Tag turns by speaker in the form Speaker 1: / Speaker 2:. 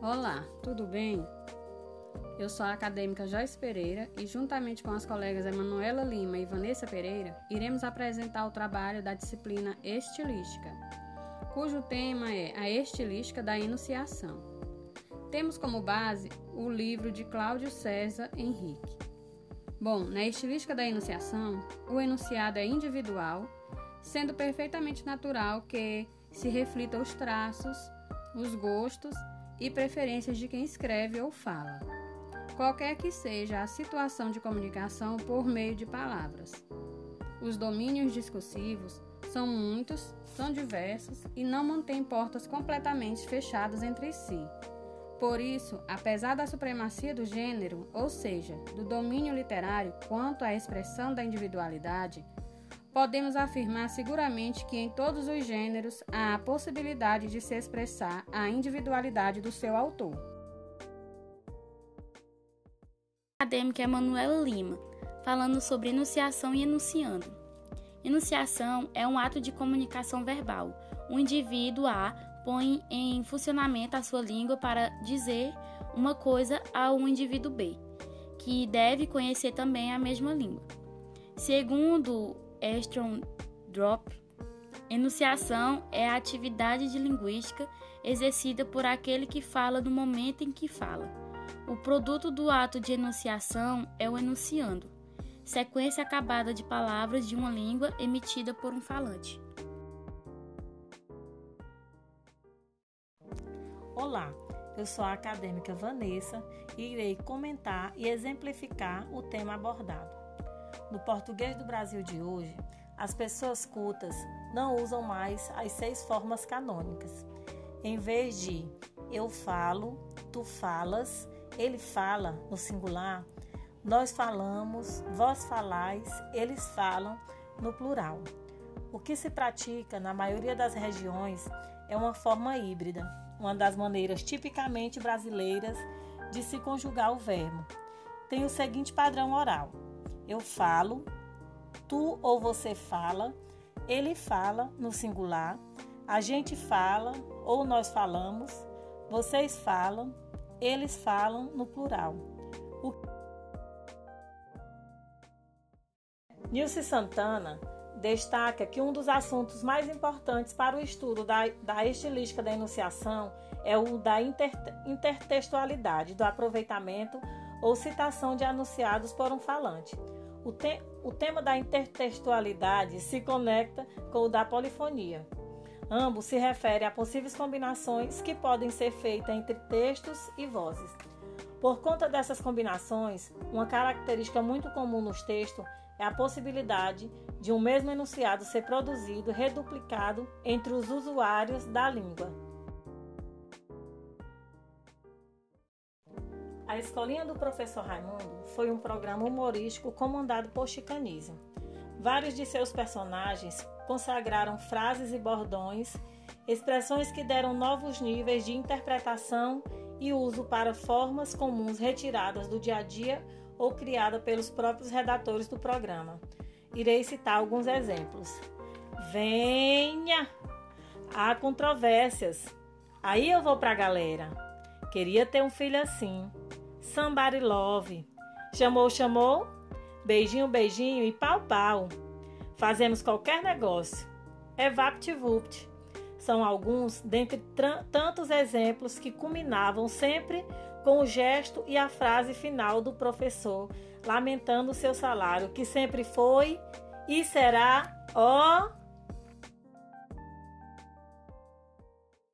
Speaker 1: Olá, tudo bem? Eu sou a acadêmica Joyce Pereira e, juntamente com as colegas Emanuela Lima e Vanessa Pereira, iremos apresentar o trabalho da disciplina Estilística, cujo tema é a estilística da enunciação. Temos como base o livro de Cláudio César Henrique. Bom, na estilística da enunciação, o enunciado é individual, sendo perfeitamente natural que se reflita os traços, os gostos e preferências de quem escreve ou fala, qualquer que seja a situação de comunicação por meio de palavras. Os domínios discursivos são muitos, são diversos e não mantêm portas completamente fechadas entre si. Por isso, apesar da supremacia do gênero, ou seja, do domínio literário quanto à expressão da individualidade, podemos afirmar seguramente que em todos os gêneros há a possibilidade de se expressar a individualidade do seu autor.
Speaker 2: Acadêmica Emanuela Lima, falando sobre enunciação e enunciando. Enunciação é um ato de comunicação verbal. O indivíduo A põe em funcionamento a sua língua para dizer uma coisa a um indivíduo B, que deve conhecer também a mesma língua. Segundo Estron Drop. Enunciação é a atividade de linguística exercida por aquele que fala no momento em que fala. O produto do ato de enunciação é o enunciando, sequência acabada de palavras de uma língua emitida por um falante.
Speaker 3: Olá, eu sou a acadêmica Vanessa e irei comentar e exemplificar o tema abordado. No português do Brasil de hoje, as pessoas cultas não usam mais as seis formas canônicas. Em vez de eu falo, tu falas, ele fala no singular, nós falamos, vós falais, eles falam no plural. O que se pratica na maioria das regiões é uma forma híbrida, uma das maneiras tipicamente brasileiras de se conjugar o verbo. Tem o seguinte padrão oral: eu falo, tu ou você fala, ele fala no singular, a gente fala ou nós falamos, vocês falam, eles falam no plural. O... Nilce Santana destaca que um dos assuntos mais importantes para o estudo da, da estilística da enunciação é o da inter, intertextualidade, do aproveitamento ou citação de anunciados por um falante. O, te o tema da intertextualidade se conecta com o da polifonia. Ambos se referem a possíveis combinações que podem ser feitas entre textos e vozes. Por conta dessas combinações, uma característica muito comum nos textos é a possibilidade de um mesmo enunciado ser produzido reduplicado entre os usuários da língua. A Escolinha do Professor Raimundo foi um programa humorístico comandado por Chicanísio. Vários de seus personagens consagraram frases e bordões, expressões que deram novos níveis de interpretação e uso para formas comuns retiradas do dia a dia ou criadas pelos próprios redatores do programa. Irei citar alguns exemplos. Venha! Há controvérsias. Aí eu vou pra galera. Queria ter um filho assim. Somebody Love. Chamou, chamou. Beijinho, beijinho e pau, pau. Fazemos qualquer negócio. É VaptVupt. São alguns dentre tantos exemplos que culminavam sempre com o gesto e a frase final do professor, lamentando seu salário, que sempre foi e será, ó,